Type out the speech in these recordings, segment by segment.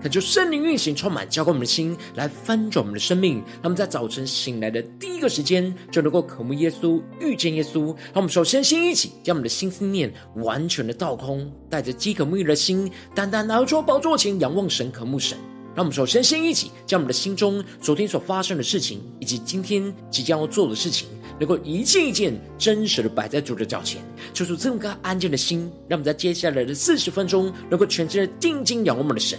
恳求圣灵运行，充满浇灌我们的心，来翻转我们的生命。让我们在早晨醒来的第一个时间，就能够渴慕耶稣、遇见耶稣。让我们首先先一起将我们的心思念完全的倒空，带着饥渴沐浴的心，单单来到主宝座前，仰望神、渴慕神。让我们首先先一起将我们的心中昨天所发生的事情，以及今天即将要做的事情，能够一件一件真实的摆在主的脚前，求主这么个安静的心，让我们在接下来的四十分钟，能够全心的定睛仰望我们的神，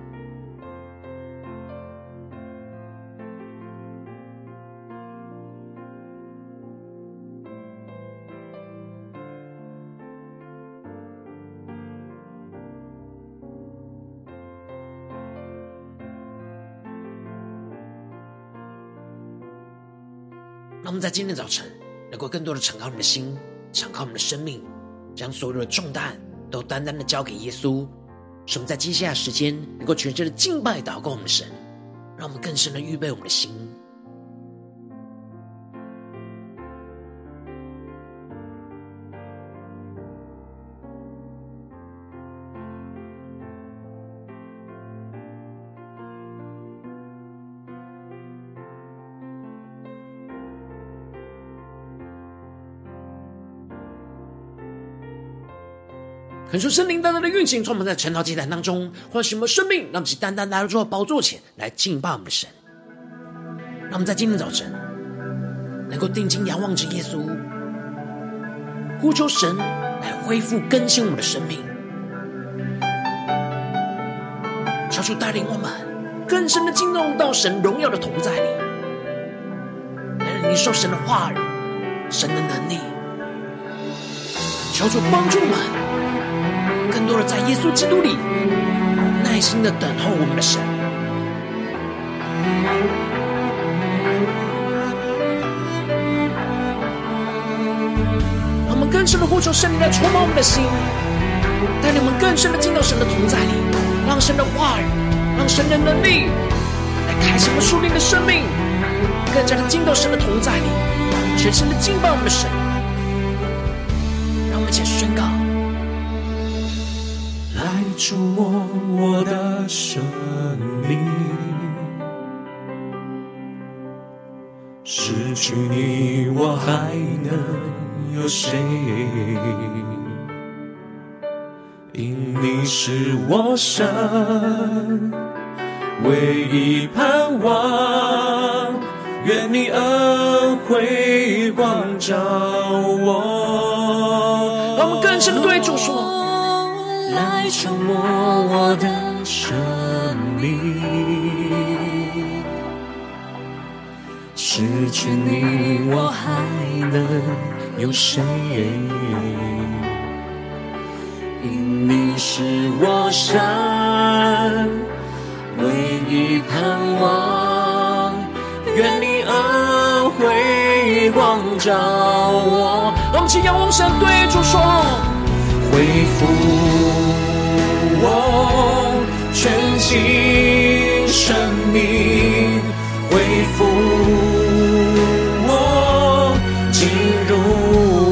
让我们在今天早晨能够更多的敞开我们的心，敞开我们的生命，将所有的重担都单单的交给耶稣，使我们在接下来的时间能够全心的敬拜祷告我们的神，让我们更深的预备我们的心。恳求圣灵单单的运行，充满在晨祷祭坛当中，唤醒我们生命，让我们单单来到主的宝座前来敬拜我们的神。让我们在今天早晨能够定睛仰望着耶稣，呼求神来恢复更新我们的生命，求主带领我们更深的进入到神荣耀的同在里，来领受神的话语、神的能力，求主帮助我们。更多的在耶稣基督里，耐心的等候我们的神，让我们更深的呼求圣灵来充满我们的心，带领我们更深的进到神的同在里，让神的话语，让神的能力来开启我们属灵的生命，更加的进到神的同在里，全心的敬拜我们的神，让我们一起宣告。触摸我的生命，失去你我还能有谁？因你是我生唯一盼望，愿你恩惠光照我。让我们更深的对主说。来触摸我的生命，失去你我还能有谁？因你是我生唯一盼望，愿你恩惠光照我。让我们请仰望神对主说。恢复全新生命，恢复我进入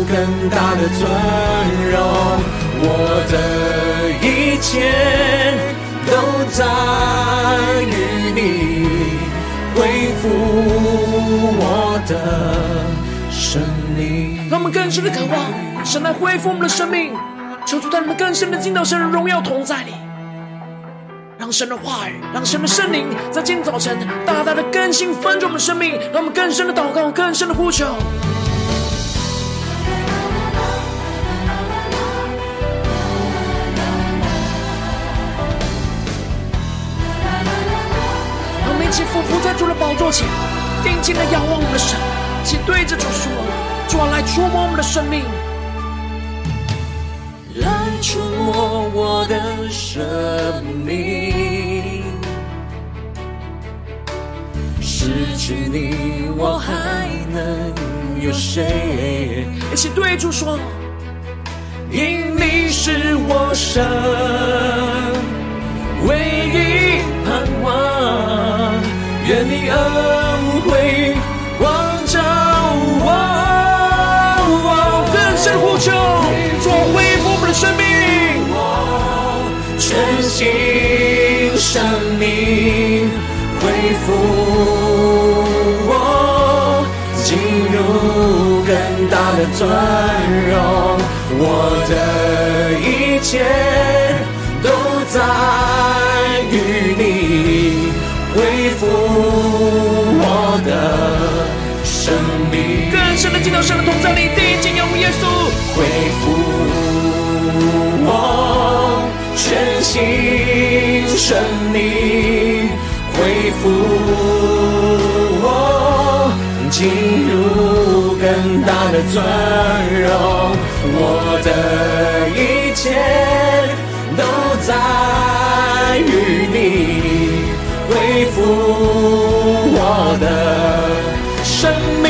更大的尊荣，我的一切都在于你，恢复我的生命。让我们更深的渴望，神来恢复我们的生命。求主带我们更深的进到神的荣耀同在里，让神的话语，让神的圣灵在今天早晨大大的更新翻转我们的生命，让我们更深的祷告，更深的呼求。让我们一起俯伏在主的宝座前，定睛的仰望我们的神，请对着主说。主啊，来触摸我们的生命，来触摸我的生命。失去你，我还能有谁？一起对主说，因你是我生唯一盼望，愿你恩惠光照我。呼求，做恢复我们的生命，全心生命恢复的尊荣，我的一切都在于你恢复我的生命，更深的进到神的同在里，定睛仰望耶稣。恢复我全新生命，恢复进入更大的尊荣，我的一切都在于你，恢复我的生命。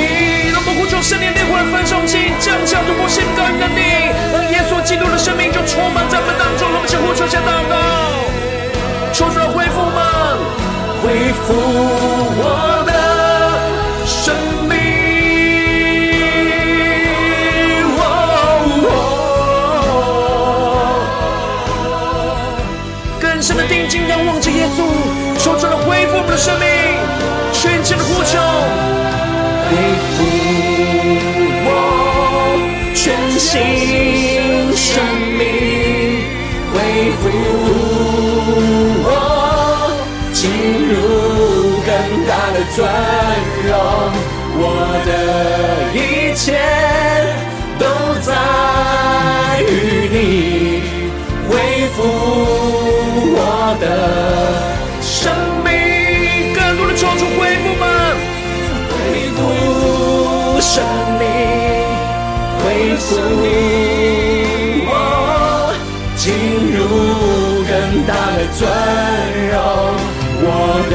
圣灵烈火的焚烧器降下突破性感能力，而耶稣基督的生命就充满在我们当中。我们先呼求，先祷告，求主来恢复吗？恢复我我们的生命，全切的呼求，恢复我全。新生命恢复我，进入更大的尊荣，我的一切生命。恢复我，进入更大的尊荣，我的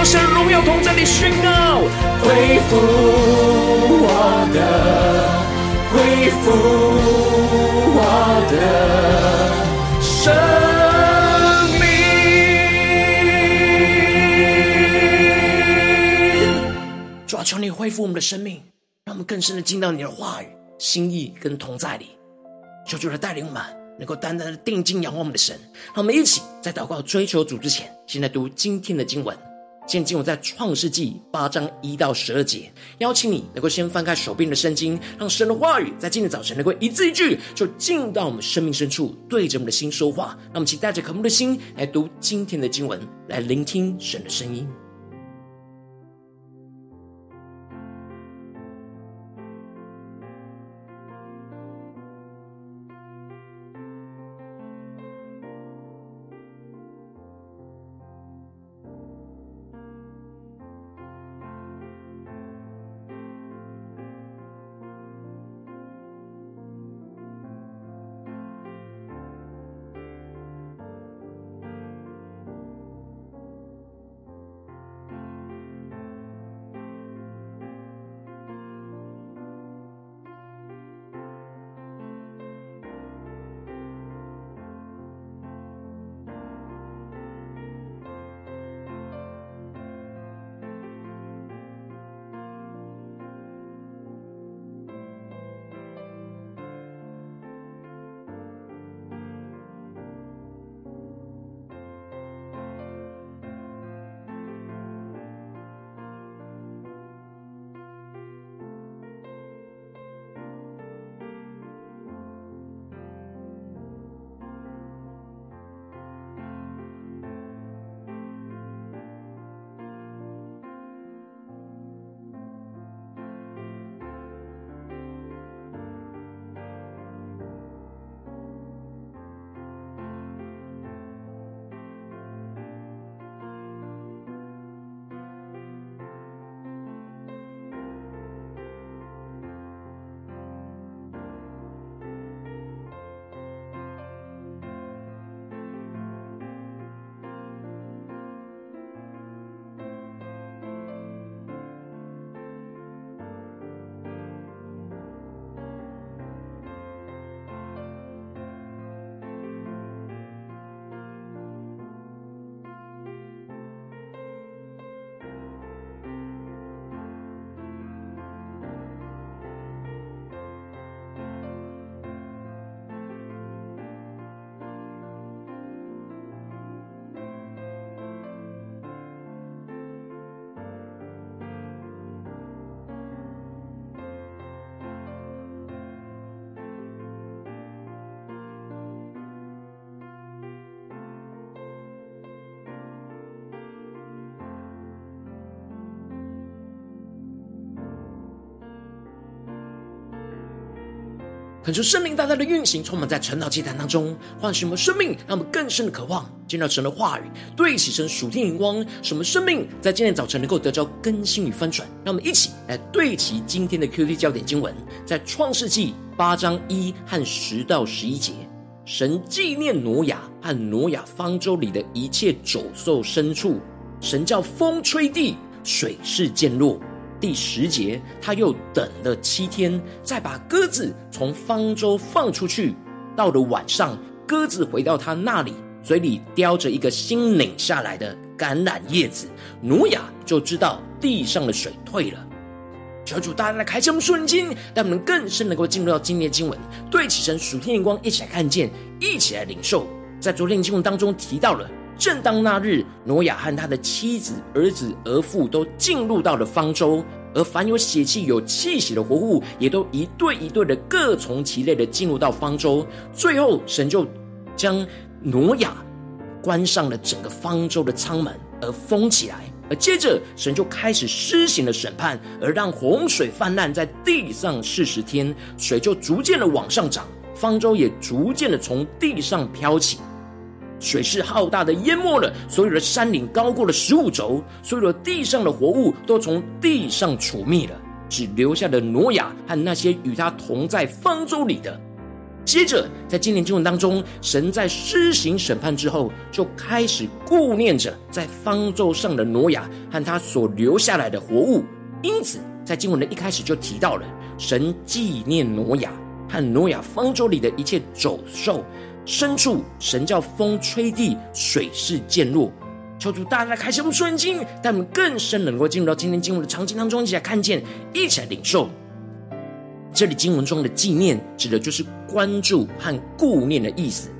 更深的将神荣耀同在你宣告。恢复我的，恢复我的生命。主啊，求你恢复我们的生命，让我们更深的进到你的话语、心意跟同在里。求主来带领我们，能够单单的定睛仰望我们的神。让我们一起在祷告、追求主之前，先来读今天的经文。现今我在创世纪八章一到十二节，邀请你能够先翻开手边的圣经，让神的话语在今天早晨能够一字一句，就进到我们生命深处，对着我们的心说话。那么请带着渴慕的心来读今天的经文，来聆听神的声音。恳求圣灵大大的运行，充满在晨祷祭坛当中，唤醒我们生命，让我们更深的渴望见到神的话语，对齐神属天眼光，使我们生命在今天早晨能够得着更新与翻转。让我们一起来对齐今天的 QD 焦点经文，在创世纪八章一和十到十一节，神纪念挪亚和挪亚方舟里的一切走兽牲畜，神叫风吹地，水势渐落。第十节，他又等了七天，再把鸽子从方舟放出去。到了晚上，鸽子回到他那里，嘴里叼着一个新拧下来的橄榄叶子。挪亚就知道地上的水退了。求主大大来开启我们属灵经，让我们更深能够进入到今天的经文，对起神属天眼光，一起来看见，一起来领受。在昨天的经文当中提到了。正当那日，挪亚和他的妻子、儿子、儿妇都进入到了方舟，而凡有血气、有气息的活物，也都一对一对的各从其类的进入到方舟。最后，神就将挪亚关上了整个方舟的舱门，而封起来。而接着，神就开始施行了审判，而让洪水泛滥在地上四十天，水就逐渐的往上涨，方舟也逐渐的从地上飘起。水势浩大的淹没了所有的山岭，高过了十五肘，所有的地上的活物都从地上除灭了，只留下了挪亚和那些与他同在方舟里的。接着，在今年经文当中，神在施行审判之后，就开始顾念着在方舟上的挪亚和他所留下来的活物。因此，在经文的一开始就提到了神纪念挪亚和挪亚方舟里的一切走兽。深处，神叫风吹地，水势渐落。求主大大开启我们属灵经，带我们更深能够进入到今天经文的场景当中，一起来看见，一起来领受。这里经文中的纪念，指的就是关注和顾念的意思。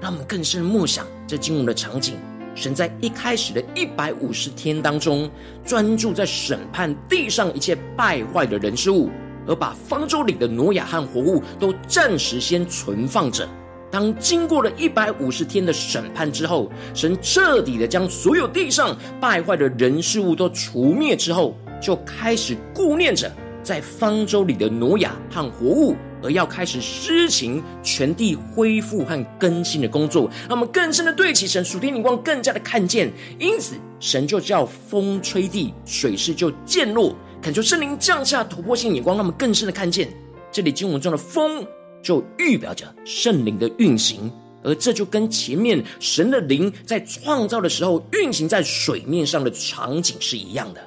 让我们更深默想这经文的场景。神在一开始的一百五十天当中，专注在审判地上一切败坏的人事物，而把方舟里的挪亚和活物都暂时先存放着。当经过了一百五十天的审判之后，神彻底的将所有地上败坏的人事物都除灭之后，就开始顾念着在方舟里的挪亚和活物，而要开始施行全地恢复和更新的工作。让我们更深的对齐神属天灵光，更加的看见。因此，神就叫风吹地，水势就渐落，恳求圣灵降下突破性眼光，让我们更深的看见这里经文中的风。就预表着圣灵的运行，而这就跟前面神的灵在创造的时候运行在水面上的场景是一样的。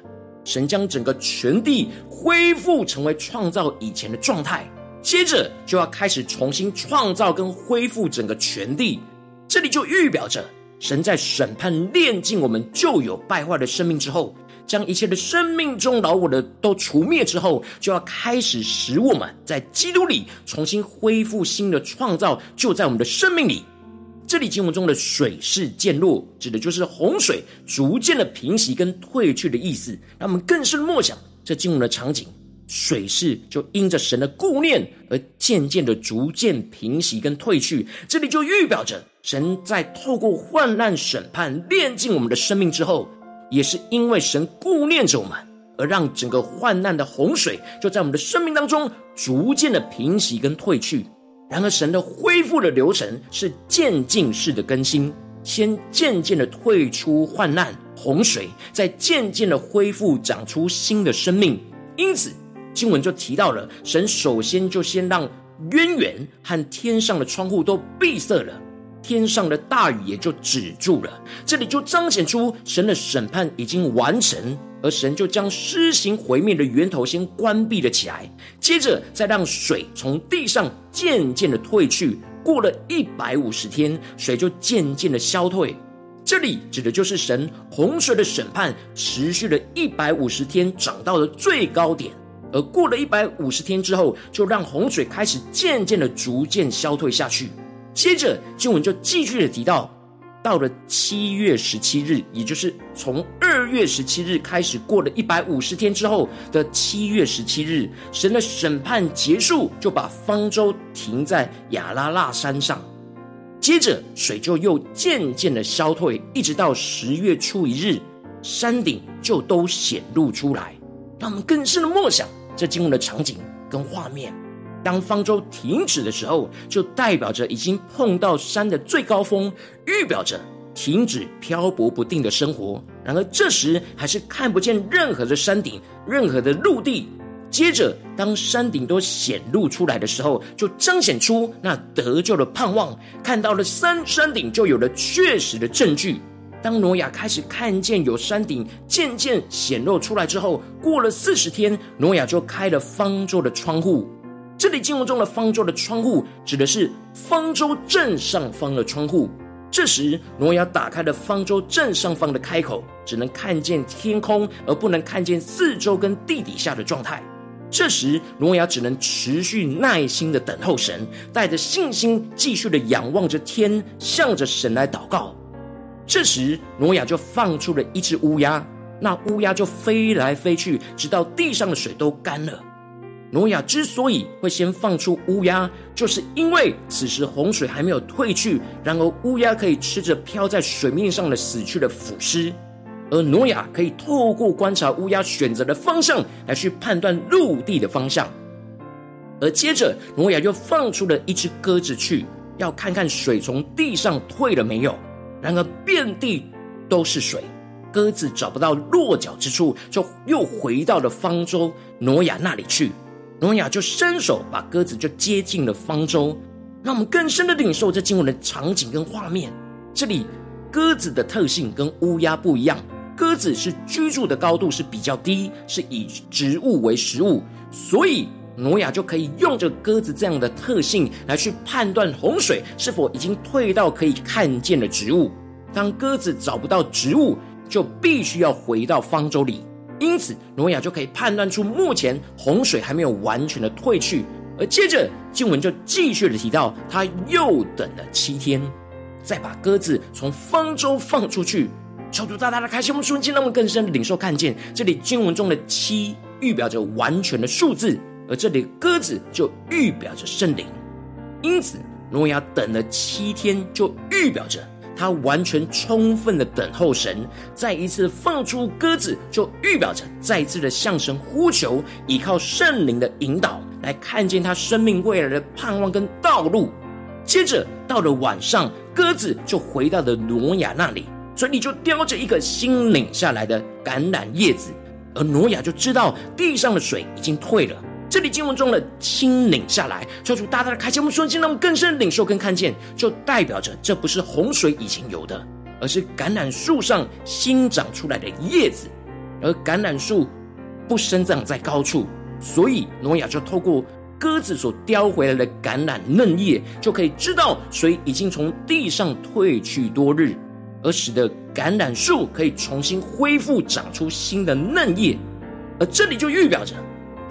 神将整个全地恢复成为创造以前的状态，接着就要开始重新创造跟恢复整个全地。这里就预表着神在审判炼净我们旧有败坏的生命之后。将一切的生命中老我的都除灭之后，就要开始使我们在基督里重新恢复新的创造，就在我们的生命里。这里经文中的水势渐落，指的就是洪水逐渐的平息跟退去的意思。让我们更深默想这经文的场景，水势就因着神的顾念而渐渐的逐渐平息跟退去。这里就预表着神在透过患难审判炼尽我们的生命之后。也是因为神顾念着我们，而让整个患难的洪水就在我们的生命当中逐渐的平息跟退去。然而，神的恢复的流程是渐进式的更新，先渐渐的退出患难洪水，再渐渐的恢复长出新的生命。因此，经文就提到了，神首先就先让渊源和天上的窗户都闭塞了。天上的大雨也就止住了，这里就彰显出神的审判已经完成，而神就将施行毁灭的源头先关闭了起来，接着再让水从地上渐渐的退去。过了一百五十天，水就渐渐的消退。这里指的就是神洪水的审判持续了一百五十天，涨到了最高点，而过了一百五十天之后，就让洪水开始渐渐的逐渐消退下去。接着经文就继续的提到，到了七月十七日，也就是从二月十七日开始过了一百五十天之后的七月十七日，神的审判结束，就把方舟停在亚拉腊山上。接着水就又渐渐的消退，一直到十月初一日，山顶就都显露出来。让我们更深的默想这经文的场景跟画面。当方舟停止的时候，就代表着已经碰到山的最高峰，预表着停止漂泊不定的生活。然而这时还是看不见任何的山顶，任何的陆地。接着，当山顶都显露出来的时候，就彰显出那得救的盼望。看到了山山顶，就有了确实的证据。当挪亚开始看见有山顶渐渐显露出来之后，过了四十天，挪亚就开了方舟的窗户。这里经文中的方舟的窗户，指的是方舟正上方的窗户。这时，挪亚打开了方舟正上方的开口，只能看见天空，而不能看见四周跟地底下的状态。这时，挪亚只能持续耐心的等候神，带着信心继续的仰望着天，向着神来祷告。这时，挪亚就放出了一只乌鸦，那乌鸦就飞来飞去，直到地上的水都干了。挪亚之所以会先放出乌鸦，就是因为此时洪水还没有退去，然而乌鸦可以吃着飘在水面上的死去的腐尸。而挪亚可以透过观察乌鸦选择的方向来去判断陆地的方向，而接着挪亚又放出了一只鸽子去，要看看水从地上退了没有。然而遍地都是水，鸽子找不到落脚之处，就又回到了方舟挪亚那里去。挪亚就伸手把鸽子就接进了方舟，让我们更深的领受这经文的场景跟画面。这里鸽子的特性跟乌鸦不一样。鸽子是居住的高度是比较低，是以植物为食物，所以挪亚就可以用着鸽子这样的特性来去判断洪水是否已经退到可以看见的植物。当鸽子找不到植物，就必须要回到方舟里，因此挪亚就可以判断出目前洪水还没有完全的退去。而接着经文就继续的提到，他又等了七天，再把鸽子从方舟放出去。求主大大的开启我们瞬间，让我们更深领受看见，这里经文中的七预表着完全的数字，而这里鸽子就预表着圣灵。因此，挪亚等了七天，就预表着他完全充分的等候神。再一次放出鸽子，就预表着再次的向神呼求，依靠圣灵的引导，来看见他生命未来的盼望跟道路。接着到了晚上，鸽子就回到了挪亚那里。嘴里就叼着一个新拧下来的橄榄叶子，而挪亚就知道地上的水已经退了。这里经文中的新拧下来，求主大大的开启我们瞬间，让我们更深领受跟看见，就代表着这不是洪水以前有的，而是橄榄树上新长出来的叶子。而橄榄树不生长在高处，所以挪亚就透过鸽子所叼回来的橄榄嫩叶，就可以知道水已经从地上退去多日。而使得橄榄树可以重新恢复长出新的嫩叶，而这里就预表着，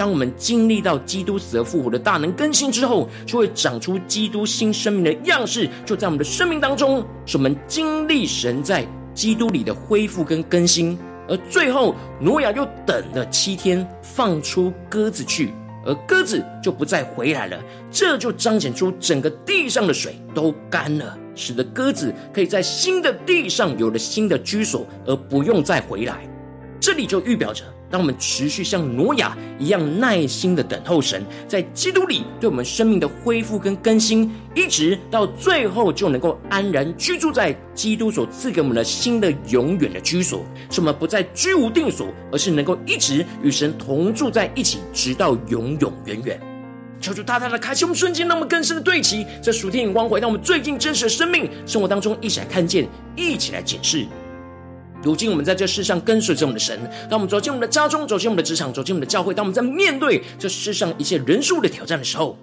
当我们经历到基督死而复活的大能更新之后，就会长出基督新生命的样式，就在我们的生命当中，使我们经历神在基督里的恢复跟更新。而最后，挪亚又等了七天，放出鸽子去，而鸽子就不再回来了，这就彰显出整个地上的水都干了。使得鸽子可以在新的地上有了新的居所，而不用再回来。这里就预表着，当我们持续像挪亚一样耐心的等候神，在基督里对我们生命的恢复跟更新，一直到最后就能够安然居住在基督所赐给我们的新的永远的居所，使我们不再居无定所，而是能够一直与神同住在一起，直到永永远远。求主大大的开启我们瞬间，那么更深的对齐这属天眼光，回到我们最近真实的生命生活当中，一起来看见，一起来检视。如今我们在这世上跟随着我们的神，当我们走进我们的家中，走进我们的职场，走进我们的教会，当我们在面对这世上一切人事物的挑战的时候，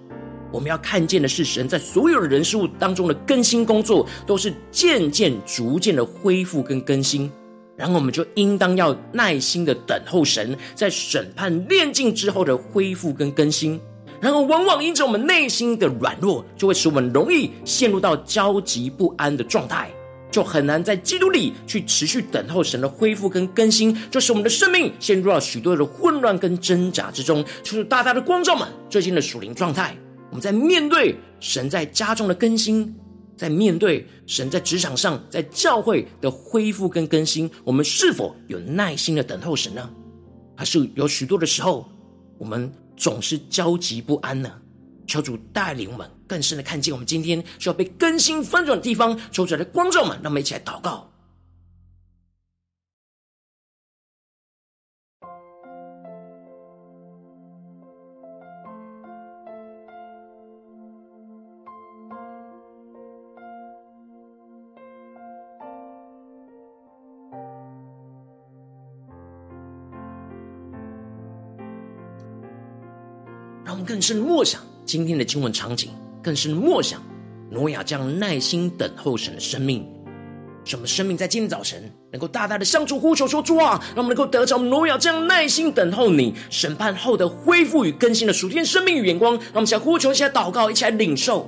我们要看见的是神在所有的人事物当中的更新工作，都是渐渐、逐渐的恢复跟更新。然后我们就应当要耐心的等候神在审判炼净之后的恢复跟更新。然而，往往因着我们内心的软弱，就会使我们容易陷入到焦急不安的状态，就很难在基督里去持续等候神的恢复跟更新，就使我们的生命陷入了许多的混乱跟挣扎之中。就是大大的光照们最近的属灵状态，我们在面对神在家中的更新，在面对神在职场上、在教会的恢复跟更新，我们是否有耐心的等候神呢？还是有许多的时候，我们总是焦急不安呢？求主带领我们更深的看见我们今天需要被更新翻转的地方，求主来光照我们，让我们一起来祷告。让我们更深的默想。今天的经文场景，更是默想挪亚这样耐心等候神的生命，使我们生命在今天早晨能够大大的向主呼求说：“主啊，让我们能够得着挪亚这样耐心等候你审判后的恢复与更新的属天生命与眼光。”让我们想呼求，一起来祷告，一起来领受。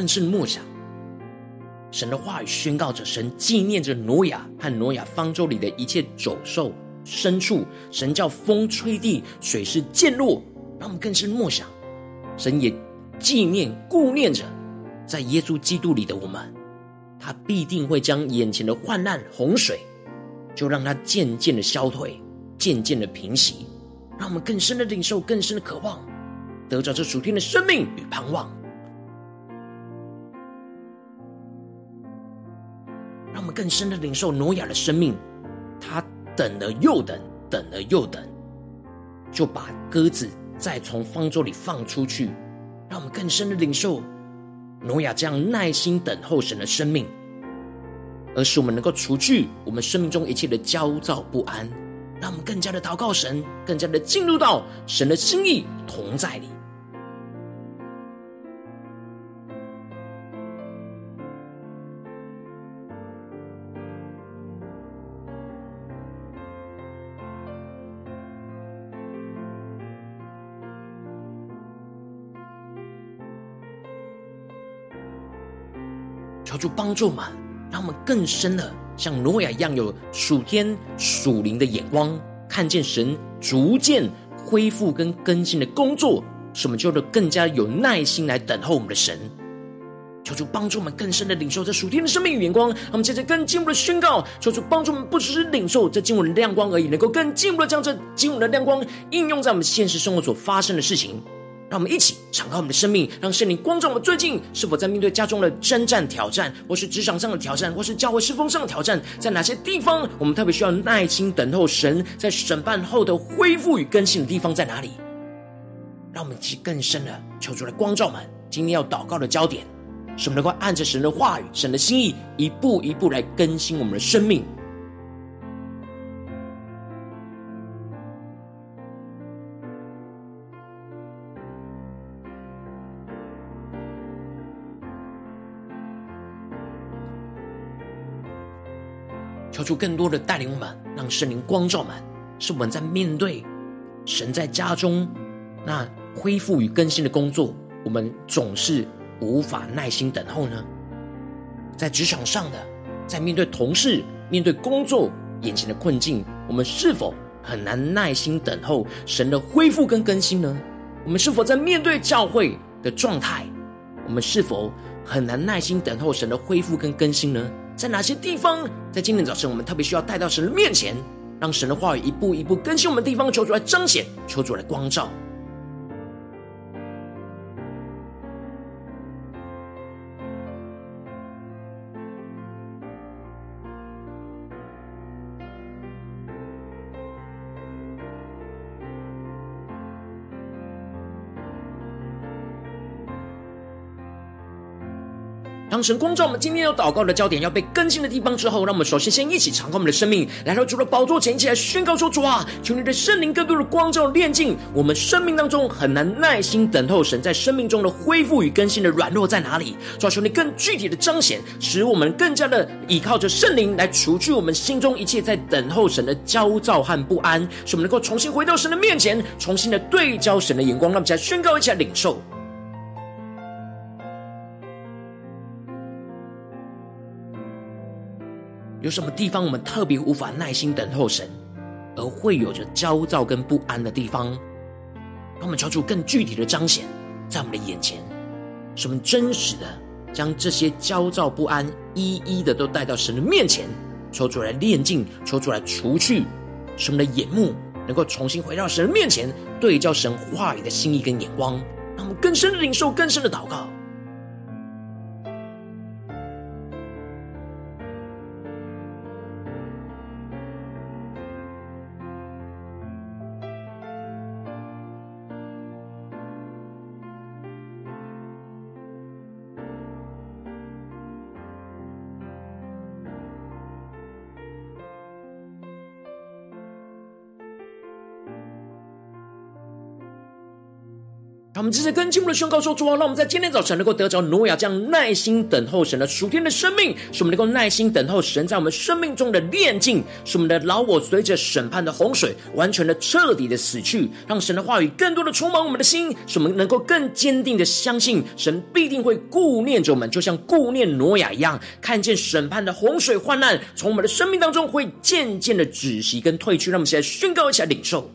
更深默想神的话语，宣告着神纪念着挪亚和挪亚方舟里的一切走兽、牲畜。神叫风吹地，水势渐落。让我们更深默想，神也纪念、顾念着在耶稣基督里的我们，他必定会将眼前的患难、洪水，就让它渐渐的消退，渐渐的平息。让我们更深的领受，更深的渴望，得着这属天的生命与盼望。更深的领受挪亚的生命，他等了又等，等了又等，就把鸽子再从方舟里放出去，让我们更深的领受挪亚这样耐心等候神的生命，而使我们能够除去我们生命中一切的焦躁不安，让我们更加的祷告神，更加的进入到神的心意同在里。主帮助我们，让我们更深的像挪亚一样，有属天属灵的眼光，看见神逐渐恢复跟更新的工作，使我们就能更加有耐心来等候我们的神。求主帮助我们更深的领受这属天的生命与眼光。让我们接着更进一步的宣告，求主帮助我们不只是领受这经文的亮光而已，能够更进一步的将这经文的亮光应用在我们现实生活所发生的事情。让我们一起敞开我们的生命，让圣灵光照我们。最近是否在面对家中的征战挑战，或是职场上的挑战，或是教会侍奉上的挑战？在哪些地方我们特别需要耐心等候神在审判后的恢复与更新的地方在哪里？让我们一起更深的求主来光照们。今天要祷告的焦点，是我们能够按着神的话语、神的心意，一步一步来更新我们的生命。求更多的带领我们，让圣灵光照我们，是我们在面对神在家中那恢复与更新的工作，我们总是无法耐心等候呢？在职场上的，在面对同事、面对工作眼前的困境，我们是否很难耐心等候神的恢复跟更新呢？我们是否在面对教会的状态，我们是否很难耐心等候神的恢复跟更新呢？在哪些地方，在今天早晨，我们特别需要带到神的面前，让神的话语一步一步更新我们的地方，求主来彰显，求主来光照。神光照我们今天要祷告的焦点要被更新的地方之后，让我们首先先一起敞开我们的生命，来到主的宝座前，一起来宣告说：主啊，求你的圣灵更多的光照炼净我们生命当中很难耐心等候神在生命中的恢复与更新的软弱在哪里？主啊，求你更具体的彰显，使我们更加的依靠着圣灵来除去我们心中一切在等候神的焦躁和不安，使我们能够重新回到神的面前，重新的对焦神的眼光，让我们一起来宣告，一起来领受。有什么地方我们特别无法耐心等候神，而会有着焦躁跟不安的地方？让我们求出更具体的彰显在我们的眼前，使我们真实的将这些焦躁不安一一的都带到神的面前，求出来炼净，求出来除去，使我们的眼目能够重新回到神的面前，对照神话语的心意跟眼光，让我们更深的领受，更深的祷告。我们接着跟进我们的宣告说：主啊，让我们在今天早晨能够得着挪亚这样耐心等候神的属天的生命，使我们能够耐心等候神在我们生命中的炼净，使我们的老我随着审判的洪水完全的彻底的死去，让神的话语更多的充满我们的心，使我们能够更坚定的相信神必定会顾念着我们，就像顾念挪亚一样，看见审判的洪水患难从我们的生命当中会渐渐的止息跟退去。让我们现在宣告一下领受。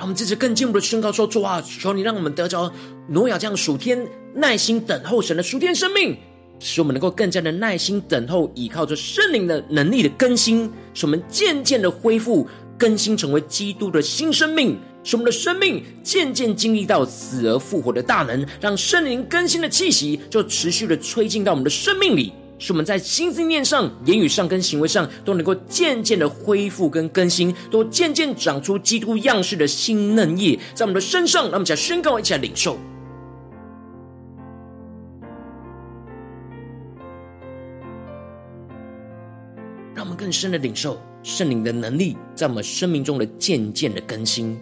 让我们接着更进一步的宣告说：主啊，求你让我们得着挪亚这样属天耐心等候神的属天生命，使我们能够更加的耐心等候，依靠着圣灵的能力的更新，使我们渐渐的恢复更新，成为基督的新生命，使我们的生命渐渐经历到死而复活的大能，让圣灵更新的气息就持续的吹进到我们的生命里。使我们在心思念上、言语上跟行为上都能够渐渐的恢复跟更新，都渐渐长出基督样式的新嫩叶，在我们的身上。让我们一起来宣告一起来领受，让我们更深的领受圣灵的能力，在我们生命中的渐渐的更新，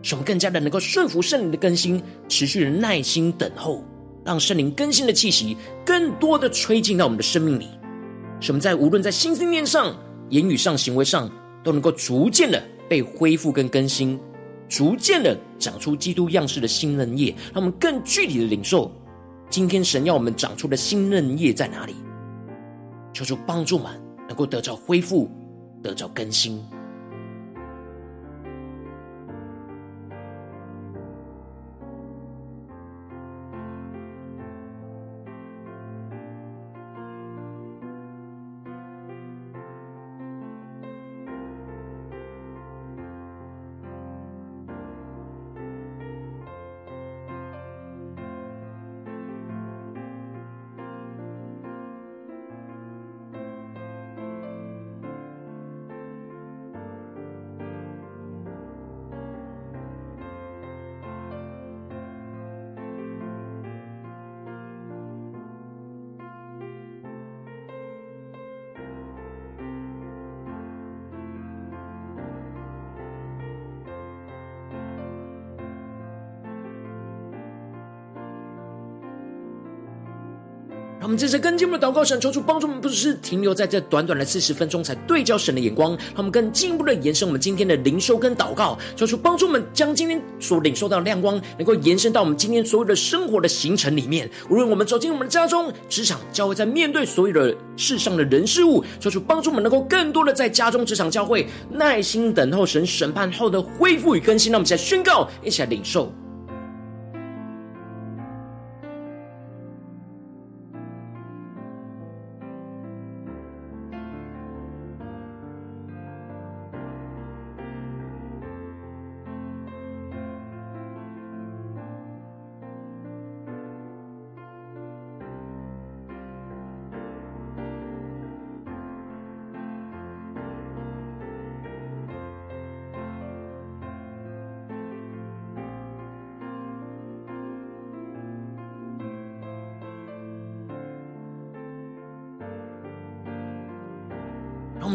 使我们更加的能够顺服圣灵的更新，持续的耐心等候。让圣灵更新的气息更多的吹进到我们的生命里，使我们在无论在心思念上、言语上、行为上，都能够逐渐的被恢复跟更新，逐渐的长出基督样式的新嫩叶。让我们更具体的领受，今天神要我们长出的新嫩叶在哪里？求主帮助们能够得着恢复，得着更新。让我们接着更进一步的祷告，神求主帮助我们，不只是停留在这短短的四十分钟才对焦神的眼光，让我们更进一步的延伸我们今天的灵修跟祷告，求主帮助我们将今天所领受到的亮光，能够延伸到我们今天所有的生活的行程里面。无论我们走进我们的家中、职场、教会，在面对所有的世上的人事物，求主帮助我们能够更多的在家中、职场、教会耐心等候神审判后的恢复与更新。让我们一起来宣告，一起来领受。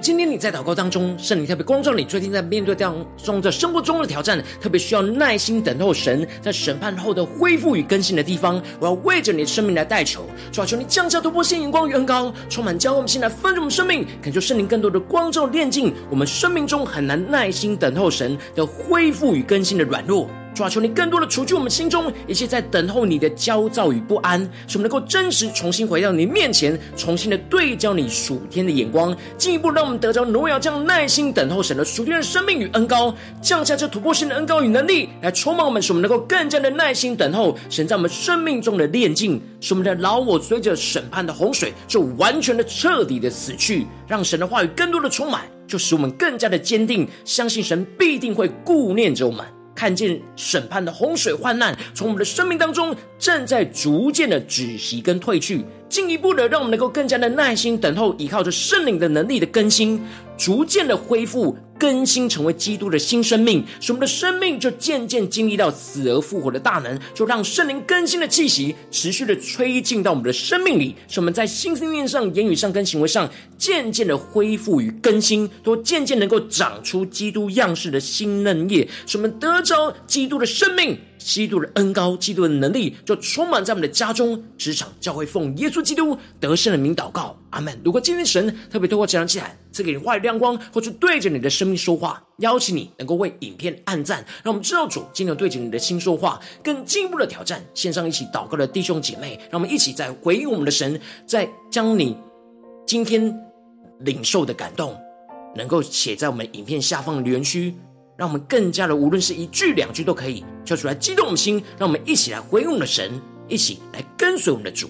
今天你在祷告当中，圣灵特别光照你，最近在面对当中的生活中的挑战，特别需要耐心等候神在审判后的恢复与更新的地方。我要为着你的生命来代求，主啊，求你降下突破性眼光与恩膏，充满教会我们现在分盛我们生命，恳求圣灵更多的光照炼净我们生命中很难耐心等候神的恢复与更新的软弱。主啊，求你更多的除去我们心中一切在等候你的焦躁与不安，使我们能够真实重新回到你面前，重新的对焦你属天的眼光，进一步让我们得着荣耀，这样耐心等候神的属天的生命与恩膏，降下这突破性的恩膏与能力，来充满我们，使我们能够更加的耐心等候神在我们生命中的炼净，使我们的老我随着审判的洪水就完全的彻底的死去，让神的话语更多的充满，就使我们更加的坚定，相信神必定会顾念着我们。看见审判的洪水患难从我们的生命当中正在逐渐的止息跟退去，进一步的让我们能够更加的耐心等候，依靠着圣灵的能力的更新，逐渐的恢复。更新成为基督的新生命，使我们的生命就渐渐经历到死而复活的大能，就让圣灵更新的气息持续的吹进到我们的生命里，使我们在心思念上、言语上跟行为上渐渐的恢复与更新，都渐渐能够长出基督样式的新嫩叶，使我们得着基督的生命。基督的恩高，基督的能力，就充满在我们的家中、职场、教会，奉耶稣基督得胜的名祷告，阿门。如果今天神特别透过这张祭坛赐给你话语亮光，或是对着你的生命说话，邀请你能够为影片按赞，让我们知道主今天对着你的心说话，更进一步的挑战。线上一起祷告的弟兄姐妹，让我们一起在回应我们的神，在将你今天领受的感动，能够写在我们影片下方的留言区。让我们更加的，无论是一句两句都可以，叫出来激动我们心，让我们一起来回应我们的神，一起来跟随我们的主。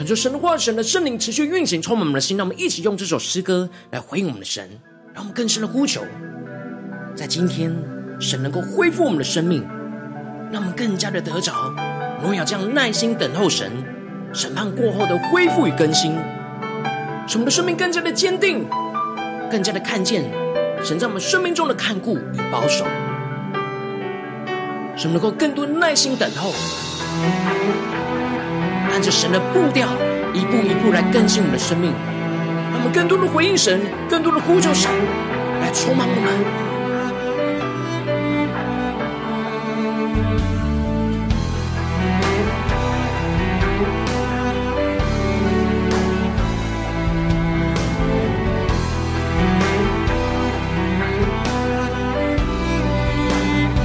恳求神的话、神的圣灵持续运行，充满我们的心。让我们一起用这首诗歌来回应我们的神，让我们更深的呼求，在今天神能够恢复我们的生命，让我们更加的得着。我们要这样耐心等候神审判过后的恢复与更新，使我们的生命更加的坚定，更加的看见神在我们生命中的看顾与保守，使我们能够更多耐心等候。按着神的步调，一步一步来更新我们的生命，让我们更多的回应神，更多的呼求神，来充满我们。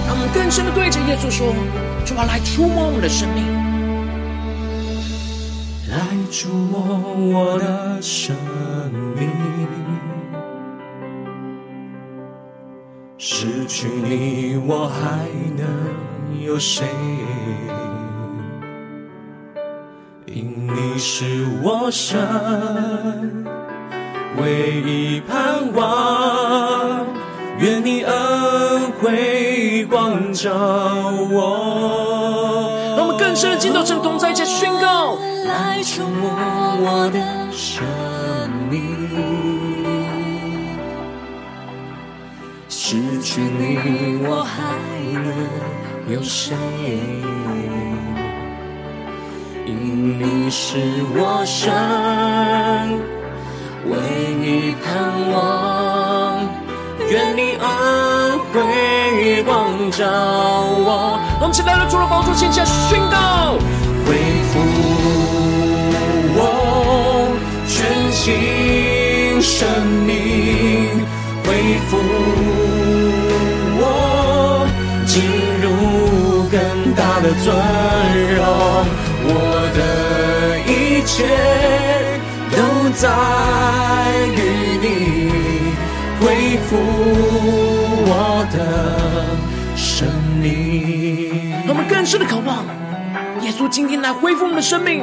让我们更深的对着耶稣说：“主啊，来触摸我们的生命。”去你我还能有谁？因你是我生唯一盼望，愿你恩惠光照我。让我们更深的进到神同在，一起宣告。来触摸我的生命，去你我还能有谁？因你是我生为你盼望，愿你恩惠光照我。我们现在来到主的宝座前，下宣告。恢复我全新生命，恢复进入更大的尊荣，我的一切都在于你，恢复我的生命。我们更深的渴望。耶稣今天来恢复我们的生命，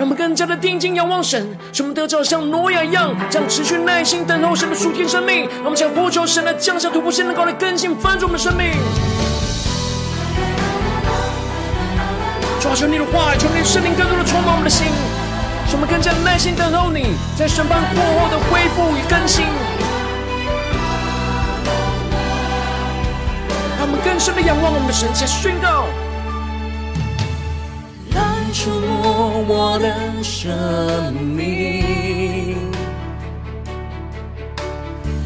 让我们更加的定睛仰望神，使我们得着像挪亚一样，这样持续耐心等候神的属天生命。让我们将呼求神来降下突破性的高来更新翻转我们的生命。抓住你的话语，求你的圣灵更多的充满我们的心，使我们更加的耐心等候你，在审判过后的恢复与更新。让我们更深的仰望我们的神，且宣告。触摸我的生命，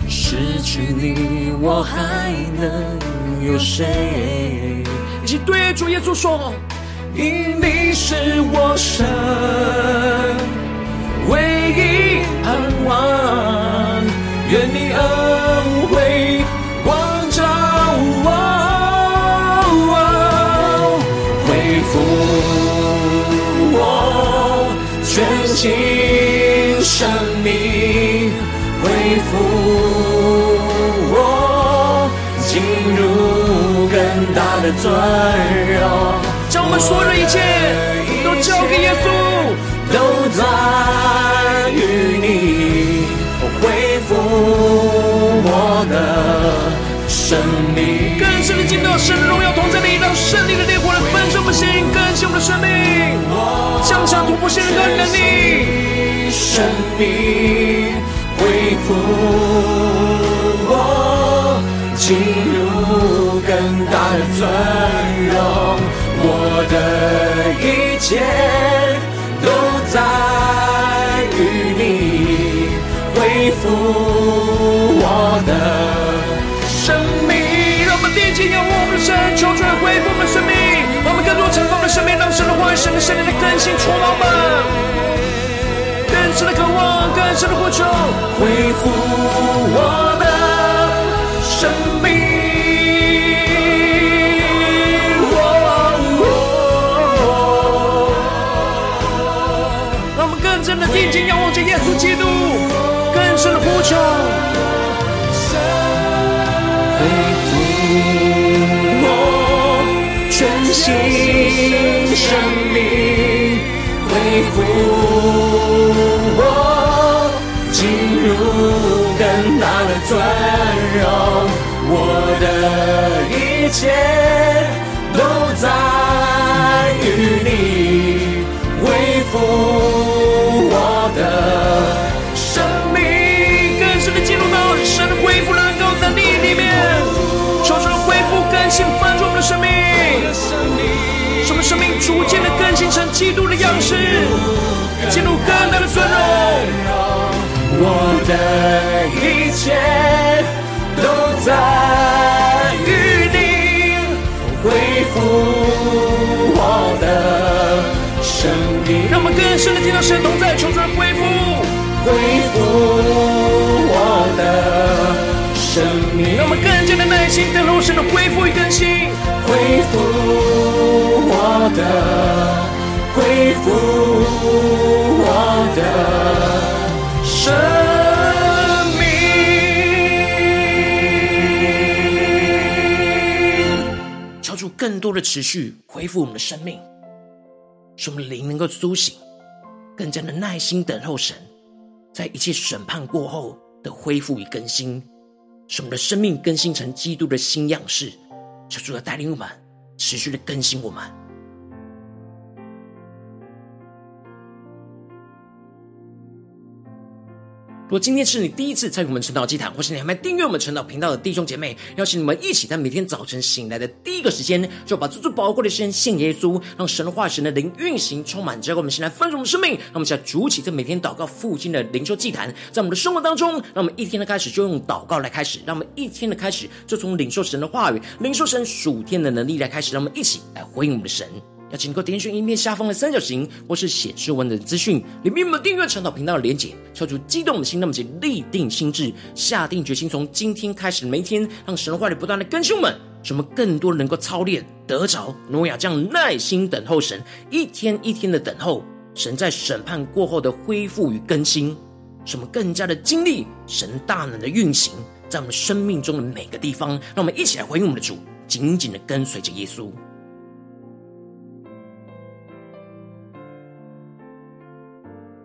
失去你我还能有谁？一起对主耶稣说：因你是我生唯一盼望，愿你恩惠全新生命，恢复我进入更大的尊荣。将我们所有的一切都交给耶稣，都在于你，恢复我的生命。更深的进到神的荣耀同在里，让圣灵的烈火来焚烧我们心，更新我们的生命。生命恢复我，进入更大的尊荣，我的一切都在于你，恢复我的生命。让我们定睛仰望我们的神，求主来恢复我们的生命。成功的生命，让神的话语、神的圣灵的。更新充满们，更深的渴望，更深的呼求，恢复我的生命。让我们更真的定睛仰望着耶稣基督，更深的呼求。新生命恢复我进入更大的尊荣，我的一切都在于你。恢复我的生命，更深的进入到神的恢复能够能力里面，求主恢复更新翻转我们的生命，使我们生命逐渐基督的样式，进入更大的尊荣。我的一切都在于你恢复我的生命，让我们更深的听到神同在，求主恢复，恢复我的生命，让我们更加的耐心等候神的恢复与更新，恢复我的，恢复我的。生命，求主更多的持续恢复我们的生命，使我们灵能够苏醒，更加的耐心等候神，在一切审判过后的恢复与更新，使我们的生命更新成基督的新样式。求主来带领我们，持续的更新我们。如果今天是你第一次参与我们晨祷祭坛，或是你还没订阅我们晨祷频道的弟兄姐妹，邀请你们一起在每天早晨醒来的第一个时间，就把最最宝贵的时间献给耶稣，让神的话、神的灵运行充满，交给我们，先来丰盛我们生命。让我们在主起这每天祷告附近的灵修祭坛，在我们的生活当中，让我们一天的开始就用祷告来开始，让我们一天的开始就从领受神的话语、领受神属天的能力来开始，让我们一起来回应我们的神。要请各位点选影片下方的三角形，或是显示文的资讯，里面有没有订阅晨祷频道的连结？敲出激动的心，那么就立定心志，下定决心，从今天开始每一天，让神的话语不断的更新我们，使我们更多能够操练得着诺亚这样耐心等候神，一天一天的等候神在审判过后的恢复与更新，使我们更加的经历神大能的运行在我们生命中的每个地方。让我们一起来回应我们的主，紧紧的跟随着耶稣。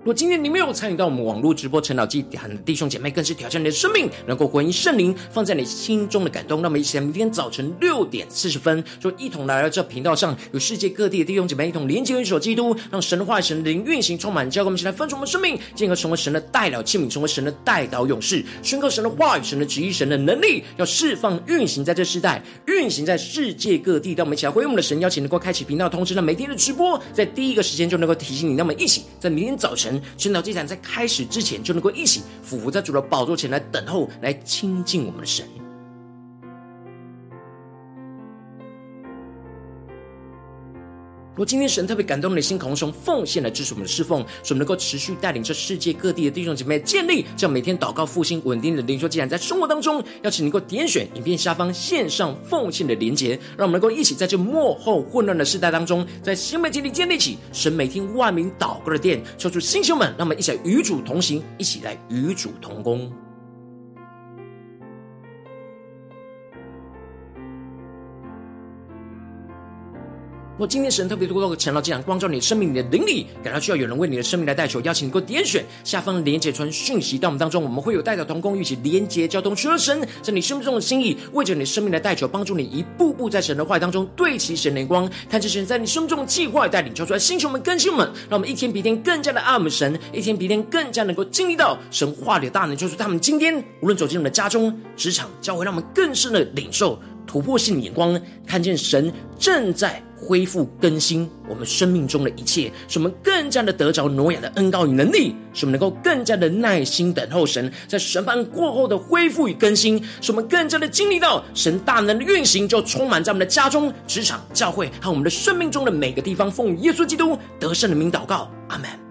如果今天你没有参与到我们网络直播成长祭坛的弟兄姐妹，更是挑战你的生命，能够回应圣灵放在你心中的感动。那么，一起来明天早晨六点四十分，就一同来到这频道上，有世界各地的弟兄姐妹一同连接、联手基督，让神的话语、神灵运行充满，教给我们，一起来分出我们生命，进而成为神的代祷器皿，成为神的代祷勇士，宣告神的话语、神的旨意、神的能力，要释放、运行在这世代，运行在世界各地。让我们一起来回应我们的神，邀请能够开启频道通知，让每天的直播在第一个时间就能够提醒你。那么，一起在明天早晨。晨祷祭坛在开始之前，就能够一起俯伏在主的宝座前来等候，来亲近我们的神。如果今天神特别感动你的心，渴望从奉献来支持我们的侍奉，使我们能够持续带领这世界各地的弟兄姐妹建立这样每天祷告复兴稳定的灵修既然，在生活当中，邀请能够点选影片下方线上奉献的连结，让我们能够一起在这幕后混乱的世代当中，在新媒体里建立起神每天万名祷告的殿，抽出星兄们，让我们一起来与主同行，一起来与主同工。若今天神特别多多的晨祷祭坛光照你生命，你的灵里感到需要有人为你的生命来代求，邀请你给我点选下方连接传讯息到我们当中，我们会有代表同工一起连接交通，求神在你生命中的心意，为着你生命来代求，帮助你一步步在神的话语当中对齐神的光，看见神在你生命中的计划带领，求出来星球们更新们，让我们一天比一天更加的爱我们神，一天比一天更加能够经历到神话里的大能，就是他们今天无论走进我们的家中、职场、教会，让我们更深的领受突破性的眼光，看见神正在。恢复更新我们生命中的一切，使我们更加的得着挪亚的恩膏与能力，使我们能够更加的耐心等候神在审判过后的恢复与更新，使我们更加的经历到神大能的运行，就充满在我们的家中、职场、教会和我们的生命中的每个地方。奉耶稣基督得胜的名祷告，阿门。